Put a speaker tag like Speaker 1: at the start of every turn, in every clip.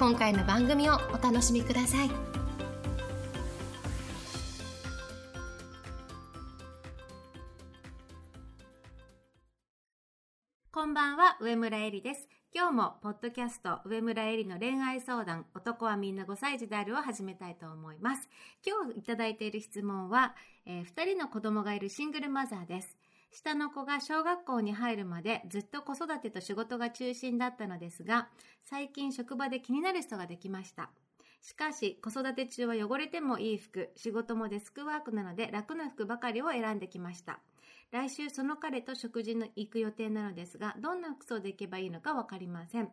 Speaker 1: 今回の番組をお楽しみください
Speaker 2: こんばんは、上村えりです。今日も、ポッドキャスト、上村えりの恋愛相談、男はみんな5歳児であるを始めたいと思います。今日いただいている質問は、え2人の子供がいるシングルマザーです。下の子が小学校に入るまでずっと子育てと仕事が中心だったのですが、最近職場で気になる人ができました。しかし、子育て中は汚れてもいい服、仕事もデスクワークなので楽な服ばかりを選んできました。来週その彼と食事に行く予定なのですが、どんな服装で行けばいいのかわかりません。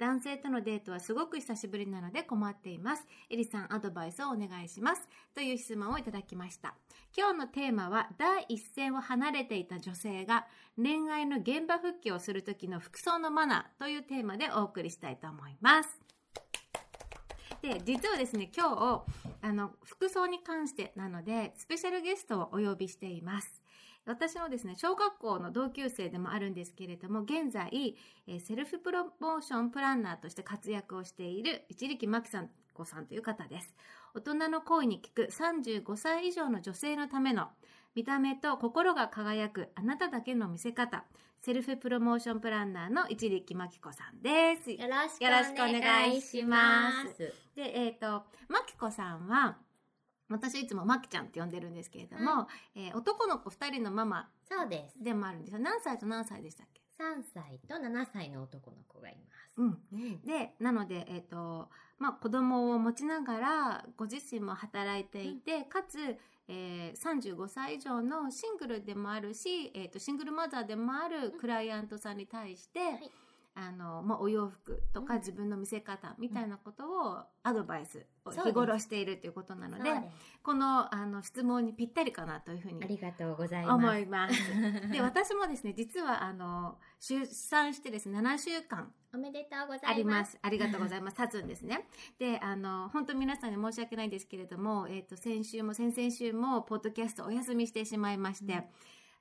Speaker 2: 男性とのデートはすごく久しぶりなので困っています。エリさんアドバイスをお願いします。という質問をいただきました。今日のテーマは、第一線を離れていた女性が恋愛の現場復帰をする時の服装のマナーというテーマでお送りしたいと思います。で、実はですね、今日、あの、服装に関してなので、スペシャルゲストをお呼びしています。私のですね、小学校の同級生でもあるんですけれども、現在、えーセルフプロモーションプランナーとして活躍をしている一力真紀さん子さんという方です。大人の恋に聞く35歳以上の女性のための見た目と心が輝くあなただけの見せ方、セルフプロモーションプランナーの一力真紀子さんです。
Speaker 3: よろしく
Speaker 2: お願いします
Speaker 3: す。
Speaker 2: で、えっ、と、まきこさんは、私いつもまきちゃんって呼んでるんですけれども、えー男の子2人のママ
Speaker 3: そうです。
Speaker 2: でもあるんですよ。何歳と何歳でしたっけ
Speaker 3: ？3歳と7歳の男の子がいます。
Speaker 2: うん。
Speaker 3: うん
Speaker 2: で、なので、えっ、と、まあ、子供を持ちながら、ご自身も働いていて、かつ、えー35歳以上のシングルでもあるし、えっ、と、シングルマザーでもあるクライアントさんに対して、
Speaker 3: い
Speaker 2: あの、まあ、お洋服とか
Speaker 3: うん
Speaker 2: 自分の見せ方みたいなことをアドバイスを日頃しているということなので、
Speaker 3: です
Speaker 2: この、あの、質問にぴったりかなというふうに
Speaker 3: ありがとうございます。
Speaker 2: 思います。で、私もですね、実は、あの、出産してですね、7週間
Speaker 3: おめでとうございます。
Speaker 2: あります。ありがとうございます。経つんですね。で、あの、本当皆さんに申し訳ないんですけれども、えっ、と、先週も先々週も、ポッドキャストお休みしてしまいまして、
Speaker 3: うん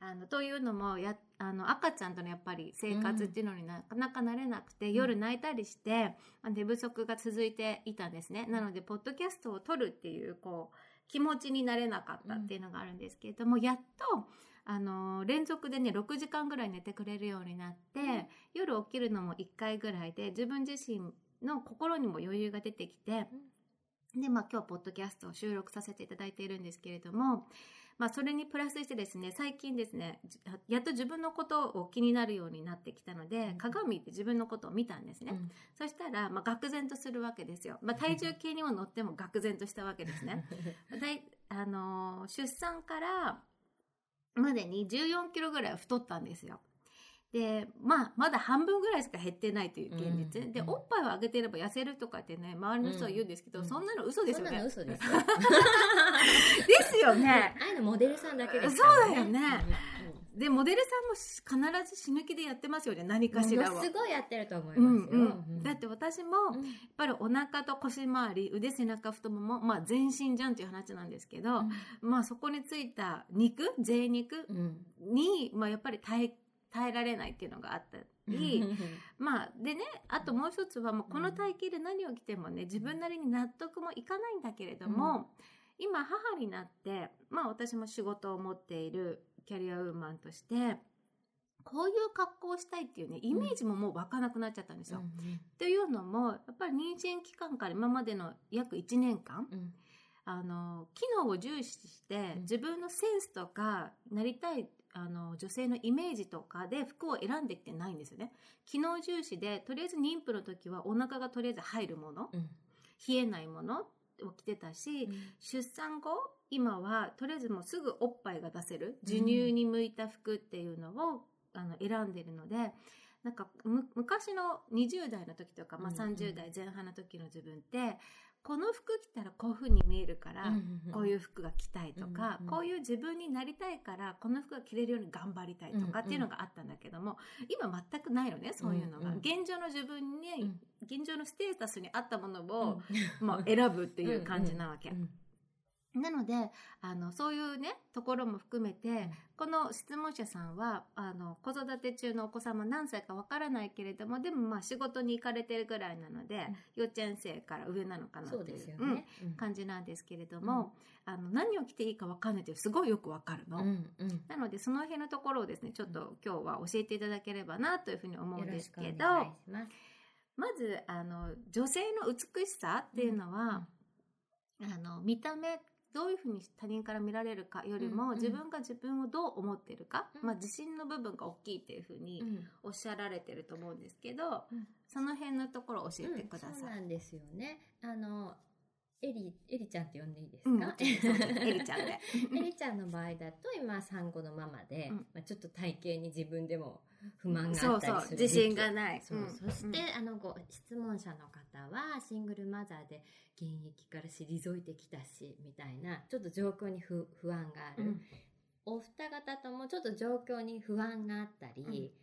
Speaker 2: あの、というのも、や、あの、赤ちゃんとのやっぱり生活っていうのになかなか慣れなくて、
Speaker 3: ん。
Speaker 2: 夜泣いたりして、まあ寝不足が続いていたんですね。なので、ポッドキャストを撮るっていう、こう、気持ちになれなかったっていうのがあるんですけれども、やっと、あの、連続でね、6時間ぐらい寝てくれるようになって、夜起きるのも1回ぐらいで、自分自身の心にも余裕が出てきて、で、まあ今日、ポッドキャストを収録させていただいているんですけれども、まあそれにプラスしてですね、最近ですね、じやっと自分のことを気になるようになってきたので、
Speaker 3: うん
Speaker 2: 鏡で自分のことを見たんですね。
Speaker 3: うん
Speaker 2: そしたら、まあ愕然とするわけですよ。まあ体重計にも乗っても愕然としたわけですね。あのー出産からまでに14キロぐらい太ったんですよ。で、まあ、まだ半分ぐらいしか減ってないという現実。で、
Speaker 3: うんうん
Speaker 2: おっぱいをあげてれば痩せるとかってね、周りの人は言うんですけど、
Speaker 3: うん
Speaker 2: そんなの嘘です
Speaker 3: そんな
Speaker 2: よね。
Speaker 3: の嘘ですよ。
Speaker 2: ですよね。
Speaker 3: ああいうのモデルさんだけですから
Speaker 2: そうだよね
Speaker 3: うん
Speaker 2: で、モデルさんも必ず死ぬ気でやってますよね、何かしらは
Speaker 3: ものす。ごいやってると思い
Speaker 2: うん
Speaker 3: ますよ。
Speaker 2: うん、だって私も、
Speaker 3: うん
Speaker 2: やっぱりお腹と腰回り、腕、背中、太もも、まあ全身じゃんっていう話なんですけど、まあそこについた肉、贅肉
Speaker 3: うん
Speaker 2: に、まあやっぱり耐え、耐えられないっていうのがあったり、まあでね、あともう一つはもうこの体型で何を着てもね、自分なりに納得もいかないんだけれども、今母になって、まあ私も仕事を持っているキャリアウーマンとして、こういう格好をしたいっていうね、イメージももう湧かなくなっちゃったんですよ。っていうのも、やっぱり妊娠期間から今までの約1年間、
Speaker 3: うん。
Speaker 2: あの、機能を重視して、
Speaker 3: うん。
Speaker 2: 自分のセンスとか、なりたい、あの、女性のイメージとかで服を選んできてないんですよね。機能重視で、とりあえず妊婦の時はお腹がとりあえず入るもの、
Speaker 3: うん。
Speaker 2: 冷えないものを着てたし、出産後、今はとりあえずもうすぐおっぱいが出せる、授乳に向いた服っていうのを、あの、選んでるので、なんかむ昔の20代の時とか、まあ、
Speaker 3: うんうん。
Speaker 2: 30代前半の時の自分って、この服着たらこういう風に見えるから、こういう服が着たいとか、
Speaker 3: うんうん
Speaker 2: こういう自分になりたいからこの服が着れるように頑張りたいとかっていうのがあったんだけども、今全くないのねそういうのが、現状の自分に、
Speaker 3: うん。
Speaker 2: 現状のステータスに合ったものを、
Speaker 3: うん。
Speaker 2: まあ、選ぶっていう感じなわけ。
Speaker 3: うん
Speaker 2: なのであのそういうねところも含めて、この質問者さんはあの子育て中のお子様何歳かわからないけれどもでもまあ仕事に行かれてるぐらいなので、幼稚園生から上なのかなっていう
Speaker 3: ね。うん
Speaker 2: 感じなんですけれども、あの何を着ていいかわかんないってすごいよくわかるの。
Speaker 3: うんうん。
Speaker 2: なのでその辺のところをですねちょっと今日は教えていただければなというふうに思うんですけど
Speaker 3: します。
Speaker 2: まずあの女性の美しさっていうのは、あの見た目どういうふうに他人から見られるかよりも、自分が自分をどう思ってるか、
Speaker 3: うん
Speaker 2: まあ、自信の部分が大きいっていうふうに
Speaker 3: うん
Speaker 2: おっしゃられてると思うんですけど、
Speaker 3: うん
Speaker 2: その辺のところを教えてくだ
Speaker 3: うんそう
Speaker 2: さ。
Speaker 3: ないんですよね。あのエリエリちゃんって呼んでいいです
Speaker 2: うん、
Speaker 3: か？
Speaker 2: そうそうエリちゃんで。
Speaker 3: エリちゃんの場合だと今産後のママで、
Speaker 2: うん
Speaker 3: まあ、ちょっと体型に自分でも不満があったりする
Speaker 2: 自信がない。
Speaker 3: そう、
Speaker 2: ん
Speaker 3: そして、
Speaker 2: うん。
Speaker 3: あのご質問者の方はシングルマザーで現役から退いてきたしみたいなちょっと状況に不不安がある、
Speaker 2: うん。
Speaker 3: お二方ともちょっと状況に不安があったり、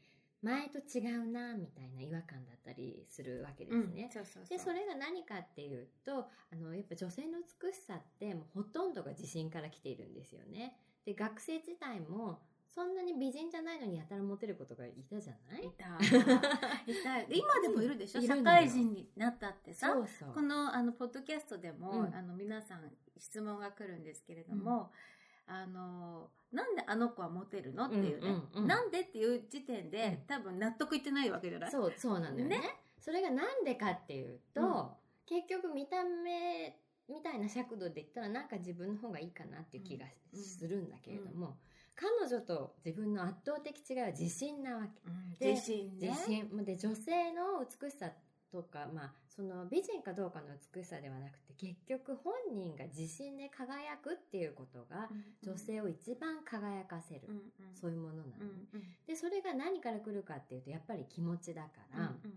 Speaker 3: 前と違うなみたいな違和感だったりするわけですね。でそれが何かっていうとあのやっぱ女性の美しさってもうほとんどが自信から来ているんですよね。で学生時代もそんなに美人じゃないのにやたらモテることがいたじゃない？
Speaker 2: い。た。い。た。今でもいるでしょ、社会人になったってさ？
Speaker 3: そうそう。
Speaker 2: このあのポッドキャストでも、
Speaker 3: うん。
Speaker 2: あの皆さん質問が来るんですけれども、あのなんであの子はモテるのっていうね、
Speaker 3: うんうんうん。
Speaker 2: なんでっていう時点で、
Speaker 3: うん。
Speaker 2: 多分納得いってないわけじゃない？
Speaker 3: そうそうなのよね。
Speaker 2: ね。
Speaker 3: それがなんでかっていうと、
Speaker 2: うん。
Speaker 3: 結局見た目みたいな尺度で言ったらなんか自分の方がいいかなっていう気が
Speaker 2: うん。
Speaker 3: するんだけれども、彼女と自分の圧倒的違いは自信なわけ。
Speaker 2: うん
Speaker 3: で
Speaker 2: 自信ね。
Speaker 3: 自信。で女性の美しさとか、まあ、その美人かどうかの美しさではなくて結局本人が自信で輝くっていうことが女性を一番輝かせる、
Speaker 2: うんうん。
Speaker 3: そういうものなの、
Speaker 2: うんうん。
Speaker 3: でそれが何から来るかっていうとやっぱり気持ちだから、
Speaker 2: うん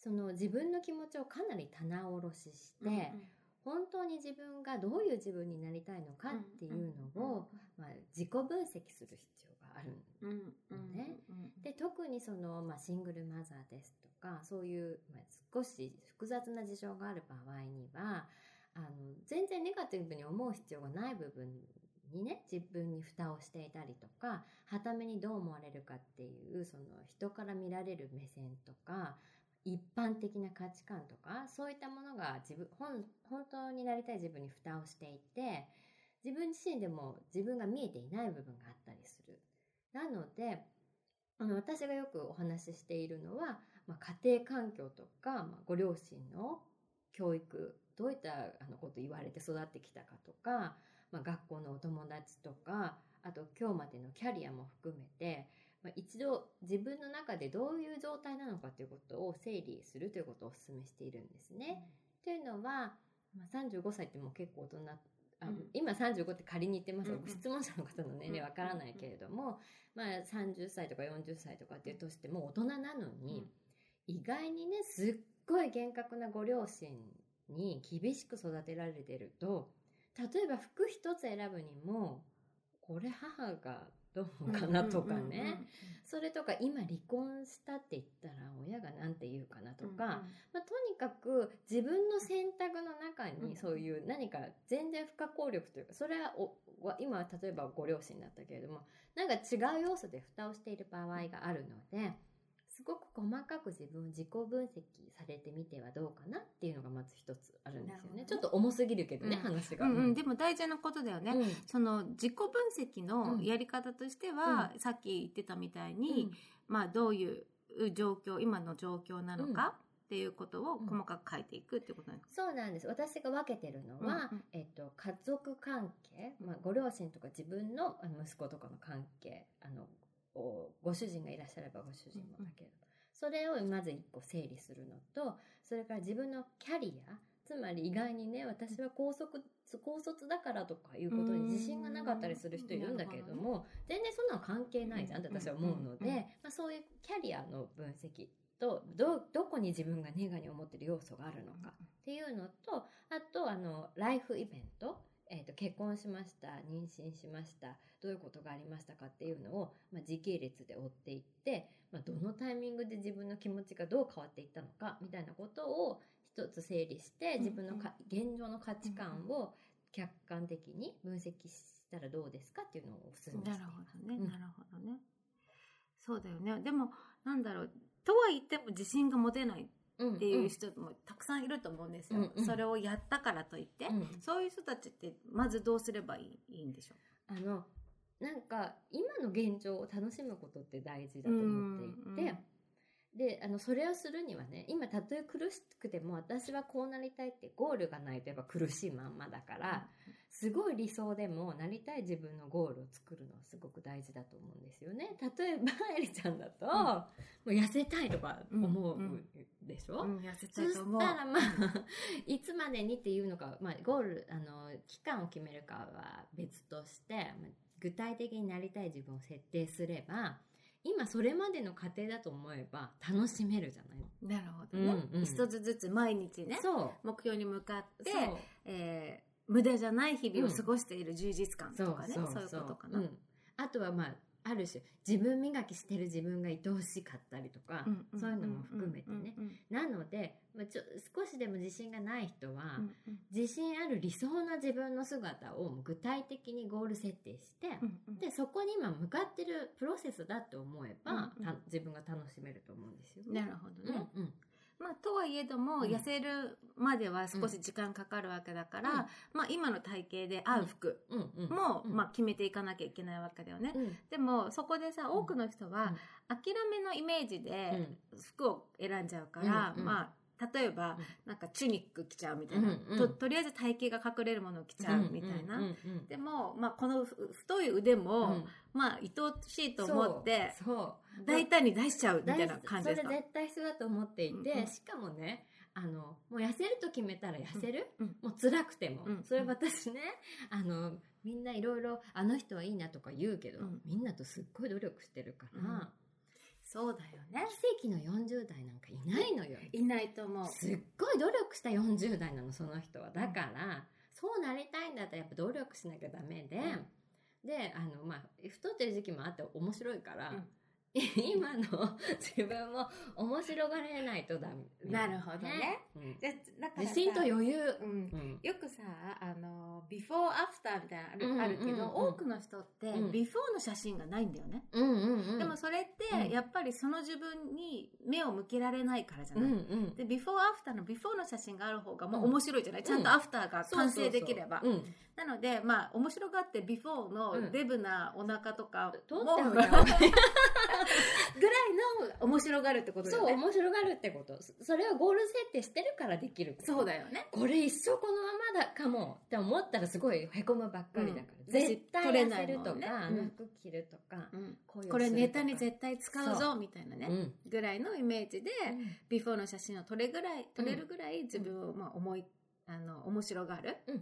Speaker 3: その自分の気持ちをかなり棚卸しして、
Speaker 2: うん
Speaker 3: 本当に自分がどういう自分になりたいのかっていうのを、まあ、自己分析する必要がある
Speaker 2: うんうん
Speaker 3: ね
Speaker 2: うん。
Speaker 3: で特にその、まあ、シングルマザーですとかそういう、まあ、少し複雑な事情がある場合にはあの全然ネガティブに思う必要がない部分にね自分に蓋をしていたりとかはためにどう思われるかっていうその人から見られる目線とか一般的な価値観とかそういったものが自分本本当になりたい自分に蓋をしていて自分自身でも自分が見えていない部分があったりする。なのであの私がよくお話ししているのは、まあ、家庭環境とか、まあ、ご両親の教育どういったあのこと言われて育ってきたかとか、まあ、学校のお友達とかあと今日までのキャリアも含めて、まあ、一度自分の中でどういう状態なのかということを整理するということをお勧めしているんですね。というのは、まあ、35歳ってもう結構大人あ、
Speaker 2: うん。
Speaker 3: 今35って仮に言ってますが、
Speaker 2: うんうん。
Speaker 3: 質問者の方の年齢わからないけれども、まあ、30歳とか40歳とかっていうとしても大人なのに、意外にねすっごい厳格なご両親に厳しく育てられてると例えば服一つ選ぶにもこれ母がどうかなとかね、それとか今離婚したって言ったら親が何て言うかなとか、まあ、とにかく自分の選択の中
Speaker 2: うん
Speaker 3: にそういう何か全然不可抗力というかそれはおは今は例えばご両親だったけれどもなんか違う要素で蓋をしている場合があるのですごく細かく自分を自己分析されてみてはどうかなっていうのがまず一つあるんですよね。ちょっと重すぎるけどね、
Speaker 2: うん。
Speaker 3: 話が。
Speaker 2: うんうん、でも大事なことだよね、
Speaker 3: うん。
Speaker 2: その自己分析のやり方としては、さっき言ってたみたいに、まあどういう状況今の状況なのかっていうことを細かく書いていくってことなんです
Speaker 3: そうなんです。私が分けてるのは、
Speaker 2: うんうん。
Speaker 3: えっと、家族関係、まあ、ご両親とか自分の息子とかの関係あのおご主人がいらっしゃればご主人もだけど、それをまず一個整理するのとそれから自分のキャリアつまり意外にね私は高速高卒だからとかいうことに自信がなかったりする人いるんだけれども全然そんなの関係ないじゃんって私は思うので、まあ、そういうキャリアの分析とどどこに自分がネガに思ってる要素があるのかっていうのとあとあのライフイベント、えー、と結婚しました妊娠しましたどういうことがありましたかっていうのを、まあ、時系列で追っていって、まあ、どのタイミングで自分の気持ちがどう変わっていったのかみたいなことを一つ整理して自分のか現状の価値観を客観的に分析したらどうですかっていうのをお勧めしてい
Speaker 2: なる
Speaker 3: ます。
Speaker 2: ほどね、
Speaker 3: うん。
Speaker 2: なるほどね。そうだよね。でもなんだろう。とは言っても自信が持てない
Speaker 3: うん
Speaker 2: っていう人もたくさんいると思うんですよ、
Speaker 3: うんうん。
Speaker 2: それをやったからといって、
Speaker 3: うん。
Speaker 2: そういう人たちってまずどうすればいいいいんでしょ
Speaker 3: あのなんか今の現状を楽しむことって大事だと思っていて、
Speaker 2: うんうん
Speaker 3: であのそれをするにはね今たとえ苦しくても私はこうなりたいってゴールがないとやっぱ苦しいまんまだから、すごい理想でもなりたい自分のゴールを作るのはすごく大事だと思うんですよね。例えばエリちゃんだと、もう痩せたいとか思うでしょ、
Speaker 2: うん、痩せ
Speaker 3: そし
Speaker 2: たいと思う。
Speaker 3: たらまあ いつまでにっていうのか、まあ、ゴールあの期間を決めるかは別として、まあ具体的になりたい自分を設定すれば今それまでの過程だと思えば楽しめるじゃない？
Speaker 2: なるほどね、
Speaker 3: うんうん。
Speaker 2: 一つずつ毎日ね目標に向かってえー無駄じゃない日々を過ごしている充実感とかね、そういうことかな、
Speaker 3: うん。あとはまあある種自分磨きしてる自分が愛おしかったりとか、
Speaker 2: んん
Speaker 3: そういうのも含めてね。
Speaker 2: うんうん
Speaker 3: なので、まあ、ちょ少しでも自信がない人は、自信ある理想な自分の姿を具体的にゴール設定して、でそこに今向かってるプロセスだって思えば、自分が楽しめると思うんですよ。ね。
Speaker 2: なるほどね、
Speaker 3: うんうん
Speaker 2: まあ、とはいえども、
Speaker 3: うん。
Speaker 2: 痩せるまでは少し時間かかるわけだから、
Speaker 3: うん。
Speaker 2: まあ、今の体型で合う服も、
Speaker 3: うん。
Speaker 2: まあ、決めていかなきゃいけないわけだよね。
Speaker 3: うん。
Speaker 2: でもそこでさ多くの人は諦めのイメージで服を選んじゃうから、まあ例えば、
Speaker 3: うん。
Speaker 2: なんかチュニック着ちゃうみたいな、
Speaker 3: うんうん。
Speaker 2: ととりあえず体型が隠れるものを着ちゃうみたいな、でも、まあ、このふ太い腕も、
Speaker 3: うん。
Speaker 2: まあ愛おしいと思って大胆に出しちゃうみたいな
Speaker 3: 大
Speaker 2: 感じですか？
Speaker 3: それ絶対必要だと思っていて、
Speaker 2: うん。うん
Speaker 3: しかもねあのもう痩せると決めたら痩せる、
Speaker 2: うん。
Speaker 3: もう辛くても、
Speaker 2: うん。
Speaker 3: それ私ねあのみんないろいろあの人はいいなとか言うけど、
Speaker 2: うん。
Speaker 3: みんなとすっごい努力してるから、
Speaker 2: うんそうだよね。
Speaker 3: 奇跡の40代なんかいないのよ。
Speaker 2: いないと思う。
Speaker 3: すっごい努力した40代なのその人は。だから、そうなりたいんだったらやっぱ努力しなきゃダメで、であのまあ太ってる時期もあって面白いから、
Speaker 2: うん。
Speaker 3: 今の 自分も面白がれないとダメ。
Speaker 2: なるほどね。
Speaker 3: うん。
Speaker 2: じゃだからさ
Speaker 3: 自信と余裕、
Speaker 2: うん。
Speaker 3: うん。
Speaker 2: よくさあのビフォーアフターみたいなのある,、けど多くの人って
Speaker 3: うん。
Speaker 2: ビフォーの写真がないんだよね、でもそれって
Speaker 3: うん。
Speaker 2: やっぱりその自分に目を向けられないからじゃ
Speaker 3: うん
Speaker 2: ない、
Speaker 3: うん
Speaker 2: でビフォーアフターのビフォーの写真がある方がもう
Speaker 3: うん。
Speaker 2: 面白いじゃない、ちゃんとアフターが完成できれば、
Speaker 3: そうそうそう
Speaker 2: なのでまあ面白がってビフォーのデブなお腹とか
Speaker 3: うん、
Speaker 2: も、
Speaker 3: 取ってお
Speaker 2: ぐらいの面白がるってことだ
Speaker 3: そう
Speaker 2: よね
Speaker 3: 面白がるってこと。そそれをゴール設定してるからできる
Speaker 2: そうだよね。
Speaker 3: これ一生このままだかもって思ったらすごいへこむばっかりだから、
Speaker 2: うん。
Speaker 3: 絶対
Speaker 2: 取れ
Speaker 3: 痩せるとか、
Speaker 2: うん。
Speaker 3: 服着るとか、
Speaker 2: うん。これネタに絶対使う
Speaker 3: そ
Speaker 2: ぞみたいなね、
Speaker 3: う。ん
Speaker 2: ぐらいのイメージで、ビフォーの写真を撮れぐらい撮れるぐらい自分をまあ思いあの面白がる
Speaker 3: うん。
Speaker 2: っ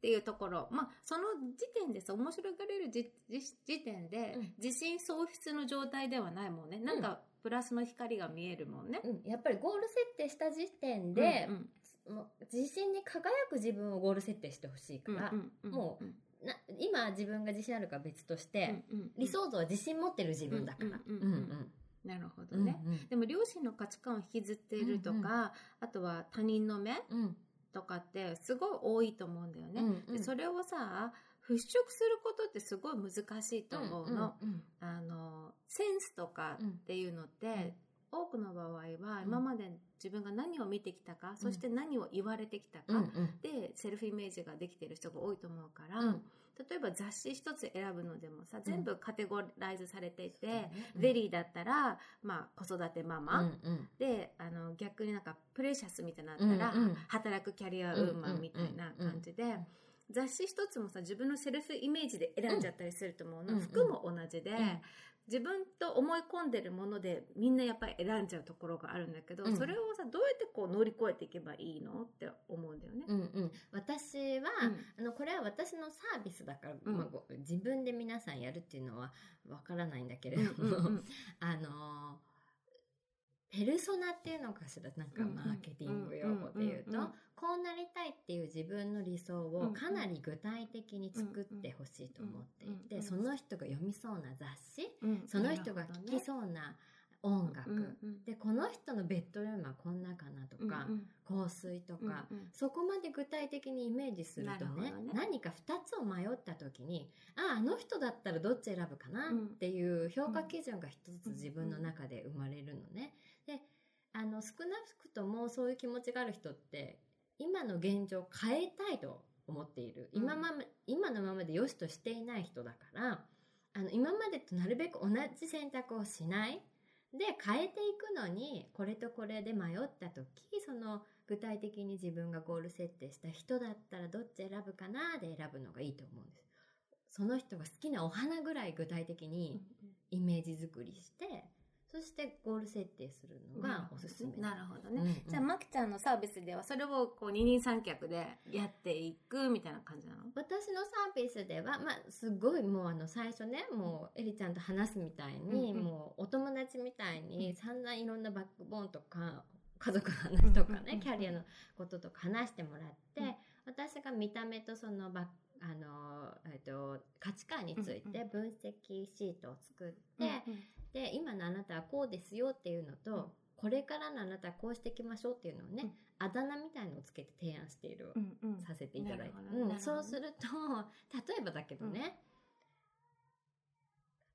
Speaker 2: ていうところ、まあその時点でさ面白がれるじじ時点で
Speaker 3: うん。
Speaker 2: 自信喪失の状態ではないもんね、なんかプラスの光が見えるもんね。
Speaker 3: うん。やっぱりゴール設定した時点で
Speaker 2: う、ん
Speaker 3: もう自信に輝く自分をゴール設定してほしいから、
Speaker 2: うんうん
Speaker 3: もうな今自分が自信あるか別として、
Speaker 2: うんうん
Speaker 3: 理想像は自信持ってる自分だから。
Speaker 2: うんうんうんうん。なるほど
Speaker 3: うん
Speaker 2: ね。でも両親の価値観を引きずっているとか、
Speaker 3: うんうん。
Speaker 2: あとは他人の目
Speaker 3: うん。
Speaker 2: とかってすごい多いと思うんだよね。
Speaker 3: うんうん。
Speaker 2: でそれをさ払拭することってすごい難しいと思うの。
Speaker 3: うん
Speaker 2: あのセンスとかっていうのって、多くの場合は今まで自分が何を見てきたか、そして何を言われてきたか、でセルフイメージができてる人が多いと思うから、
Speaker 3: うん。
Speaker 2: 例えば雑誌一つ選ぶのでもさ全部カテゴライズされていて、
Speaker 3: うん。
Speaker 2: VERY だったら、まあ、子育てママ、であの逆になんか Precious みたいなったら、働くキャリアウーマンみたいな感じで、雑誌一つもさ自分のセルフイメージで選んじゃったりすると思うの、
Speaker 3: うん
Speaker 2: 服も同じで、
Speaker 3: ん
Speaker 2: 自分と思い込んでるものでみんなやっぱり選んじゃうところがあるんだけど、
Speaker 3: うん。
Speaker 2: それをさどうやってこう乗り越えていけばいいのって思うんだよね。
Speaker 3: うんうん、私は、
Speaker 2: うん。
Speaker 3: あのこれは私のサービスだから、
Speaker 2: うん。
Speaker 3: まあ、ご自分で皆さんやるっていうのはわからないんだけれども、あのペルソナっていうのかしらなんかマーケティング用語で言うと、こうなりたいっていう自分の理想をかなり具体的に作ってほしいと思っていてその人が読みそうな雑誌
Speaker 2: うん
Speaker 3: その人が聴きそうな音楽、でこの人のベッドルームはこんなかなとか、
Speaker 2: うん
Speaker 3: 香水とか、そこまで具体的にイメージするとね何か2つを迷った時にあああの人だったらどっち選ぶかな
Speaker 2: うん
Speaker 3: っていう評価基準が一つ自分の中で生まれるのね。であの少なくともそういう気持ちがある人って今の現状を変えたいと思っている、
Speaker 2: うん。
Speaker 3: 今まま今のままで良しとしていない人だからあの今までとなるべく同じ選択をしない。で変えていくのにこれとこれで迷った時その具体的に自分がゴール設定した人だったらどっち選ぶかなで選ぶのがいいと思うんです。その人が好きなお花ぐらい具体的にイメージ作りしてそしてゴール設定するのがおすすめ。
Speaker 2: なるほどね。
Speaker 3: うんうん。
Speaker 2: じゃあ、まきちゃんのサービスでは、それをこう二人三脚でやっていくみたいな感じなの？
Speaker 3: 私のサービスでは、まあ、すごいもうあの最初ねもうエリちゃんと話すみたいに、
Speaker 2: うんうん。
Speaker 3: もうお友達みたいに散々いろんなバックボーンとか家族の話とかね、
Speaker 2: うんうんうん
Speaker 3: キャリアのこととか話してもらって、
Speaker 2: うん。
Speaker 3: 私が見た目とそのバッあの、えっと、価値観について分析シートを作って、で今のあなたはこうですよっていうのと、
Speaker 2: うん。
Speaker 3: これからのあなたはこうしていきましょうっていうのをね、あだ名みたいのをつけて提案している、
Speaker 2: うんうん。
Speaker 3: させていただいて。うん。そうすると例えばだけどね、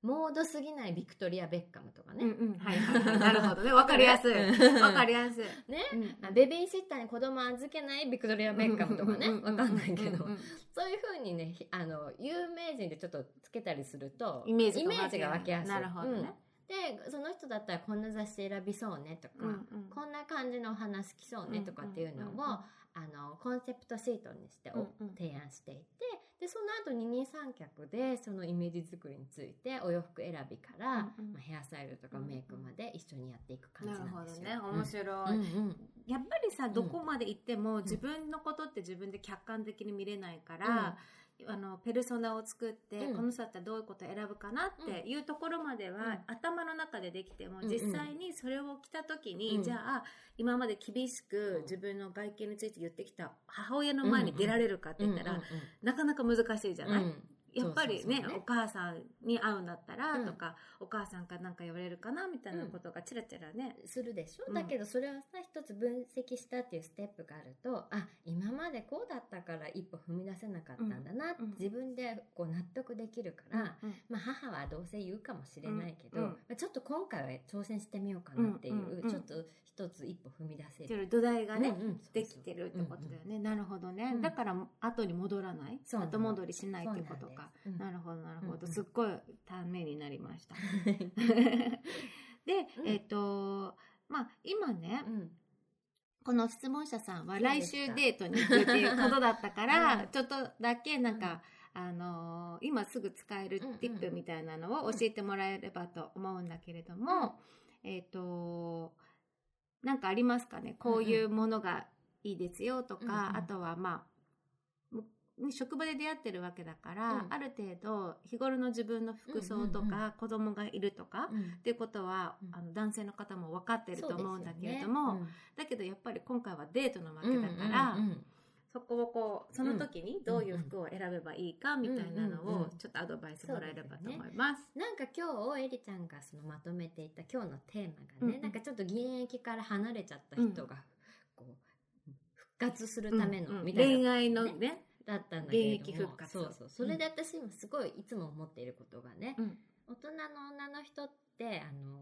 Speaker 3: モードすぎないビクトリア・ベッカムとかね、
Speaker 2: うんうん。はいなるほどね。わかりやすい。
Speaker 3: うん
Speaker 2: わかりやすい。
Speaker 3: ね。
Speaker 2: うん
Speaker 3: あベビーシッターに子供預けないビクトリア・ベッカムとかね。
Speaker 2: うう
Speaker 3: わかんないけど。
Speaker 2: うんうん
Speaker 3: そういうふうにねひあの有名人でちょっとつけたりすると
Speaker 2: イメージが
Speaker 3: 湧きやすい。
Speaker 2: なるほどね。
Speaker 3: うんでその人だったらこんな雑誌選びそうねとか、
Speaker 2: うんうん。
Speaker 3: こんな感じのお話好きそうねとかっていうのを、
Speaker 2: うんうん。うん
Speaker 3: あのコンセプトシートにしてお、
Speaker 2: うんうん。
Speaker 3: 提案していてでその後二人三脚でそのイメージ作りについてお洋服選びから、
Speaker 2: うんうん。
Speaker 3: まあ、ヘアスタイルとかメイクまで一緒にやっていく感じ
Speaker 2: なるほど
Speaker 3: なんですよ。
Speaker 2: ね面白い、
Speaker 3: うんうん。
Speaker 2: やっぱりさ
Speaker 3: ん。
Speaker 2: どこまで行っても自分のことって自分で客観的に見れないから、あのペルソナを作って、
Speaker 3: うん。
Speaker 2: この人だったらどういうことを選ぶかなっていうところまでは、
Speaker 3: うん。
Speaker 2: 頭の中でできても、
Speaker 3: うんうん
Speaker 2: 実際にそれを着た時に、
Speaker 3: うん。
Speaker 2: じゃあ今まで厳しく
Speaker 3: うん。
Speaker 2: 自分の外見について言ってきた母親の前に出られるかって言ったら、なかなか難しいじゃない、
Speaker 3: うん
Speaker 2: やっぱりねお母さんに会うんだったら
Speaker 3: うん。
Speaker 2: とか、お母さんから何か言われるかなみたいなことがちらちらね、
Speaker 3: するでしょ、
Speaker 2: うん。
Speaker 3: だけどそれをさ一つ分析したっていうステップがあるとあ今までこうだったから一歩踏み出せなかったんだな自分でこう納得できるから、
Speaker 2: うん
Speaker 3: まあ、母はどうせ言うかもしれないけど、ちょっと今回は挑戦してみようかなっていう、ちょっと一つ一歩踏み出せる。
Speaker 2: 土台がね、
Speaker 3: うんうん
Speaker 2: できてるってことだよね、なるほどね、
Speaker 3: うん。
Speaker 2: だから後に戻らない？後戻りしないっていうこと
Speaker 3: そうなん
Speaker 2: か。
Speaker 3: うん。
Speaker 2: なるほどなるほど、
Speaker 3: うんうん。
Speaker 2: すっごいためになりました。で、
Speaker 3: うん。
Speaker 2: えっ、とまあ今ね、
Speaker 3: うん。
Speaker 2: この質問者さんは来週デートに行くっていうことだったから、
Speaker 3: うん。
Speaker 2: ちょっとだけなんか、あのー今すぐ使える
Speaker 3: うんうん
Speaker 2: ティップみたいなのを教えてもらえればと思うんだけれども、えっ、となんかありますかね？こういうものがいいですよとか、
Speaker 3: うんうん。
Speaker 2: あとはまあむね職場で出会ってるわけだから、
Speaker 3: うん。
Speaker 2: ある程度日頃の自分の服装とか、子供がいるとか、
Speaker 3: うん。
Speaker 2: っていうことは、
Speaker 3: うん。
Speaker 2: あの男性の方も分かってると思うんだけれども、
Speaker 3: ね。
Speaker 2: だけどやっぱり今回はデートなわけ
Speaker 3: うん
Speaker 2: だから、そこをこうその時にどういう服を選べばいいかみたいなのをちょっとアドバイスもらえればと思います。
Speaker 3: なんか今日エリちゃんがそのまとめていた今日のテーマがね、
Speaker 2: うんうん。
Speaker 3: なんかちょっと現役から離れちゃった人がこう復活するための
Speaker 2: うん
Speaker 3: みたいな、
Speaker 2: 恋愛のね
Speaker 3: だったんだけれども。
Speaker 2: 現役復活。
Speaker 3: そうそう。それで私今すごいいつも思っていることがね、
Speaker 2: うん。
Speaker 3: 大人の女の人ってあの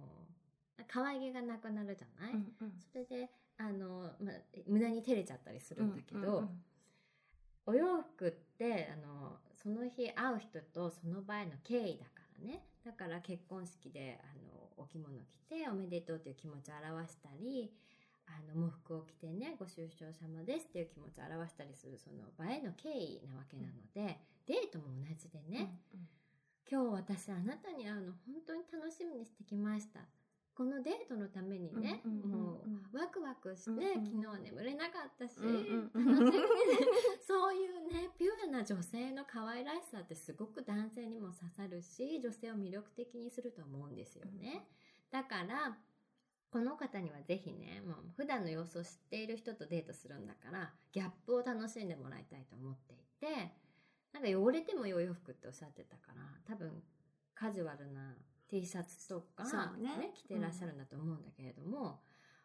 Speaker 3: 可愛げがなくなるじゃない、
Speaker 2: うんうん。
Speaker 3: それであの、まあ、無駄に照れちゃったりするんだけど、
Speaker 2: うんうん
Speaker 3: お洋服ってあのその日会う人とその場への敬意だからね。だから結婚式であのお着物着ておめでとうという気持ちを表したりあの喪服を着てねご愁傷様ですっていう気持ちを表したりするその場への敬意なわけなので、デートも同じでね、今日私あなたに会うの本当に楽しみにしてきました。このデートのためにね、
Speaker 2: うんうんうんうん
Speaker 3: もうワクワクして、
Speaker 2: うんうん。
Speaker 3: 昨日は眠れなかったし、
Speaker 2: うんうん
Speaker 3: 楽しみに。そういうね、ピュアな女性の可愛らしさってすごく男性にも刺さるし、女性を魅力的にすると思うんですよね。だから、この方にはぜひね、もう普段の様子を知っている人とデートするんだから、ギャップを楽しんでもらいたいと思っていて、なんか汚れてもいいお洋服っておっしゃってたから、多分カジュアルな T シャツとか、
Speaker 2: そうね。
Speaker 3: 着てらっしゃるんだと思うんだけれども、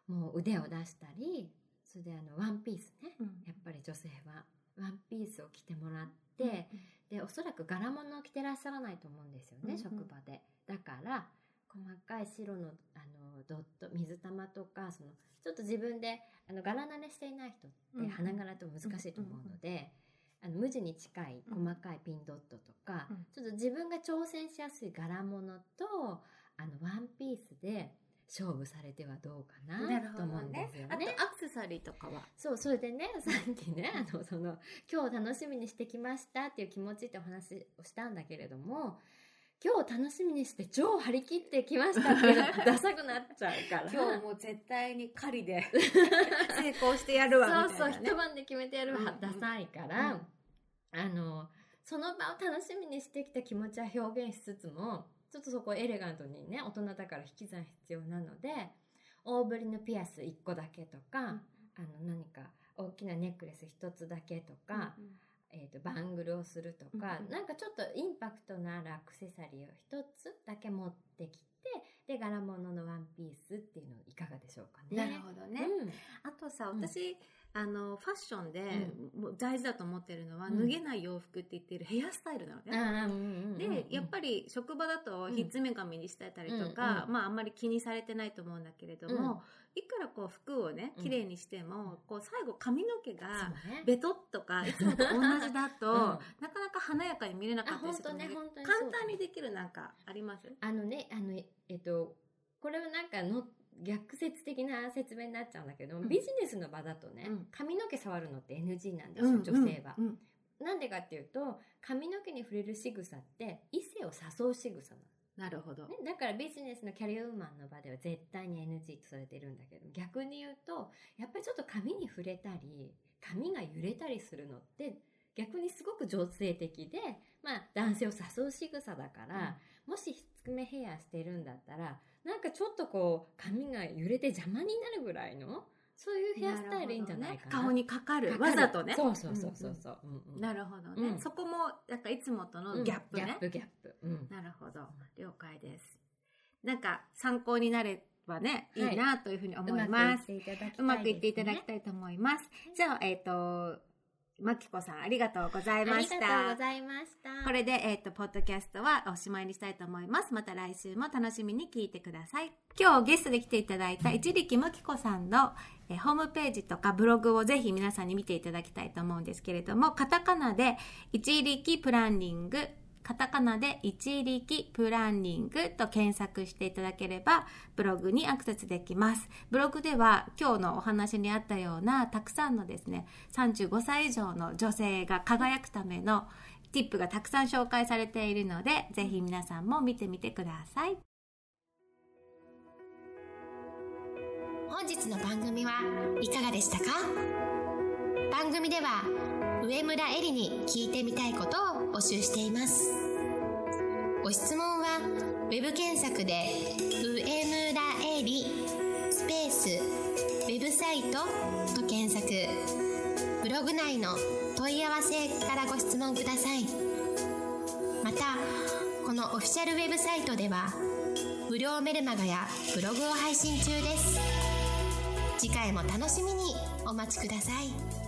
Speaker 3: もう腕を出したり、それであの、ワンピースね。やっぱり女性はワンピースを着てもらって、でおそらく柄物を着てらっしゃらないと思うんですよね、
Speaker 2: うんうん。
Speaker 3: 職場で。だから細かい白のあのドット水玉とかそのちょっと自分であの柄慣れしていない人って
Speaker 2: うん。
Speaker 3: 花柄と難しいと思うので、あの無地に近い細かいピンドットとか、
Speaker 2: うん。
Speaker 3: ちょっと自分が挑戦しやすい柄物とあのワンピースで勝負されてはどうかなと思うんですよ
Speaker 2: あとアクセサリーとかは。
Speaker 3: そう、それでね、さっきね、あの、その、今日楽しみにしてきましたっていう気持ちってお話をしたんだけれども、今日楽しみにして超張り切ってきましたってダサくなっちゃうから。
Speaker 2: 今日もう絶対に狩りで 成功してやるわみたいな、ね、
Speaker 3: そうそう、一晩で決めてやる
Speaker 2: うん
Speaker 3: はダサいから、
Speaker 2: うん
Speaker 3: あの、その場を楽しみにしてきた気持ちは表現しつつも、ちょっとそこをエレガントにね、大人だから引き算必要なので、大ぶりのピアス1個だけとか、あの何か大きなネックレス1つだけとか、えー、とバングルをするとか、
Speaker 2: うんうん。
Speaker 3: なんかちょっとインパクトのあるアクセサリーを一つだけ持ってきてで柄物のワンピースっていうのいかがでしょうかね。
Speaker 2: なるほどね、
Speaker 3: うん。
Speaker 2: あとさ
Speaker 3: うん。
Speaker 2: 私、あのファッションで、大事だと思ってるのは、
Speaker 3: うん。
Speaker 2: 脱げない洋服って言ってるヘアスタイルなのね、でやっぱり職場だとひっつめ髪にしてたりとか、
Speaker 3: うん
Speaker 2: まああんまり気にされてないと思うんだけれども、いくらこう服をね綺麗にしても、こう最後髪の毛がベトっとかいつもと同じだと、
Speaker 3: うん。
Speaker 2: なかなか華やかに見れなかったりするので、簡単にできるなんかあります
Speaker 3: あのねあのえっとこれはなんかの逆説的な説明になっちゃうんだけど、
Speaker 2: うん。
Speaker 3: ビジネスの場だとね、
Speaker 2: うん。
Speaker 3: 髪の毛触るのって NG なんですよ、女性は。
Speaker 2: うん。
Speaker 3: なんでかっていうと髪の毛に触れる仕草って異性を誘う仕草なの。
Speaker 2: なるほど、
Speaker 3: ね、だからビジネスのキャリアウーマンの場では絶対に NG とされてるんだけど逆に言うとやっぱりちょっと髪に触れたり髪が揺れたりするのって逆にすごく女性的で、まあ、男性を誘う仕草だから、もしひっつめヘアしてるんだったらなんかちょっとこう髪が揺れて邪魔になるぐらいのそういうヘアスタイルいいんじゃないかな。
Speaker 2: るほどね。顔に
Speaker 3: かかる。
Speaker 2: わざとね。
Speaker 3: そうそうそうそうそう。うんうん
Speaker 2: なるほどね、
Speaker 3: うん。
Speaker 2: そこもなんかいつもとのギャップね、
Speaker 3: うん。ギャップギャップ。うん。
Speaker 2: なるほど。了解です。なんか参考になればねい
Speaker 3: はい。
Speaker 2: いなというふうに思い
Speaker 3: う
Speaker 2: ま
Speaker 3: ますくいっていただきたいですね。
Speaker 2: うまくいっていただきたいと思います。じゃあえっ、とまきこさんありがとうございまし
Speaker 3: ありがとう
Speaker 2: た
Speaker 3: ございました。
Speaker 2: これで、えっ、と、ポッドキャストはおしまいにしたいと思います。また来週も楽しみに聞いてください。今日ゲストで来ていただいた一力むきこさんの、えーホームページとかブログをぜひ皆さんに見ていただきたいと思うんですけれども、カタカナで一力プランニング、カタカナで一力プランニングと検索していただければブログにアクセスできます。ブログでは今日のお話にあったようなたくさんのですね、35歳以上の女性が輝くためのティップがたくさん紹介されているので、ぜひ皆さんも見てみてください。
Speaker 1: 本日の番組はいかがでしたか？番組では上村えりに聞いてみたいことを募集しています。ご質問はウェブ検索で「上村えり」スペースウェブサイトと検索。ブログ内の問い合わせからご質問ください。またこのオフィシャルウェブサイトでは無料メルマガやブログを配信中です。次回も楽しみにお待ちください。